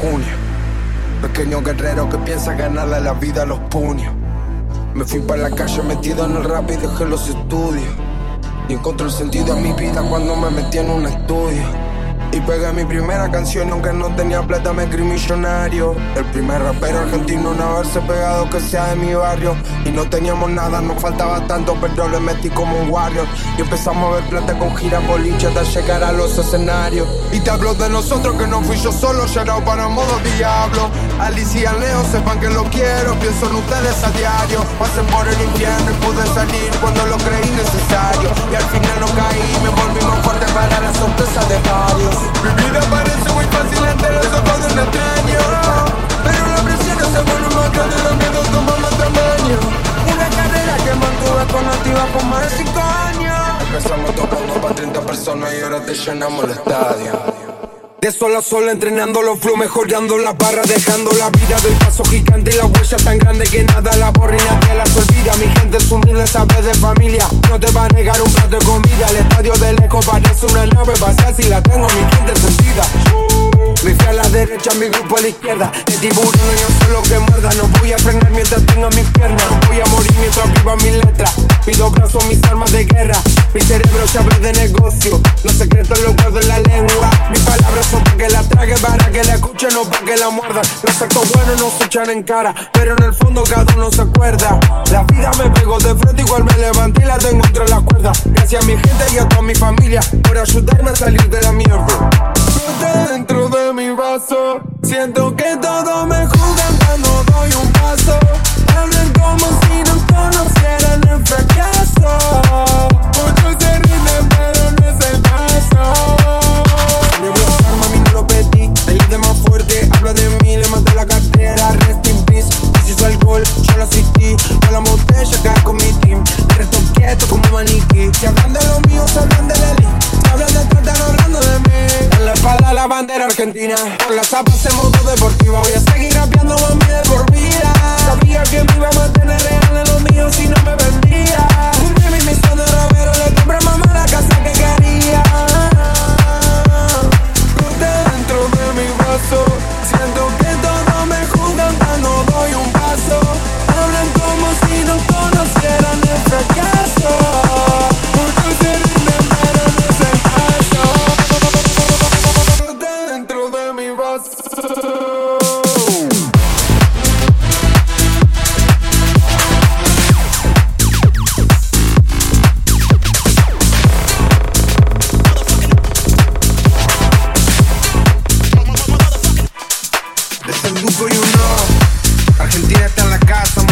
junio. Pequeño guerrero que piensa ganarle la vida a los puños. Me fui para la calle metido en el rap y dejé los estudios. Y encontré el sentido en mi vida cuando me metí en un estudio. Y pegué mi primera canción aunque no tenía plata me creí millonario. El primer rapero argentino en haberse pegado que sea de mi barrio. Y no teníamos nada, nos faltaba tanto pero le metí como un warrior. Y empezamos a ver plata con gira boliche hasta llegar a los escenarios. Y te hablo de nosotros que no fui yo solo, llegado para modo diablo. Alicia Leo sepan que lo quiero, pienso en ustedes a diario. Pasé por el infierno y pude salir cuando lo creí necesario. Y al final no caí, me volví más fuerte para la sorpresa más de 5 años Empezamos tocando para 30 personas y ahora te llenamos el estadio de sol a sol entrenando los flow, mejorando la barra, dejando la vida del paso gigante y la huella tan grande que nada la borra y nadie las olvida. Mi gente es humilde, sabe de familia, no te va a negar un plato de comida. El estadio de lejos parece una nave vacía si la tengo mi gente sentida. Mi fe a la derecha, mi grupo a la izquierda. El tiburón yo solo que muerda. No voy a frenar mientras tenga mis piernas. Voy a morir mientras viva mi letra. Pido brazos, mis armas de guerra. Mi cerebro se abre de negocio. Los secretos los guardo en la lengua. Mis palabras para que la trague, para que la escuchen, no para que la muerdan. Los actos buenos no se echan en cara, pero en el fondo cada uno se acuerda. La vida me pegó de frente, igual me levanté y la tengo entre las cuerdas. Gracias a mi gente y a toda mi familia por ayudarme a salir de la mierda. Dentro de mi vaso, siento que todo me juzgan cuando doy un paso. Hablan como si no conocieran el fracaso. Muchos se rinden, pero no es el caso más fuerte, habla de mí, le maté la cartera, rest in peace. Hizo alcohol, yo lo asistí, con la botella acá con mi team. Resto quieto como maniquí. Si hablan de los míos, se hablan de la elite. Si hablan de tratar hablando de mí. En la espalda la bandera argentina, por las zapas en modo deportivo. Voy a seguir rapeando mami de por vida. Sabía que me iba a mantener real en los míos si no me vendía. Acapulco, you know. Argentina está en la casa.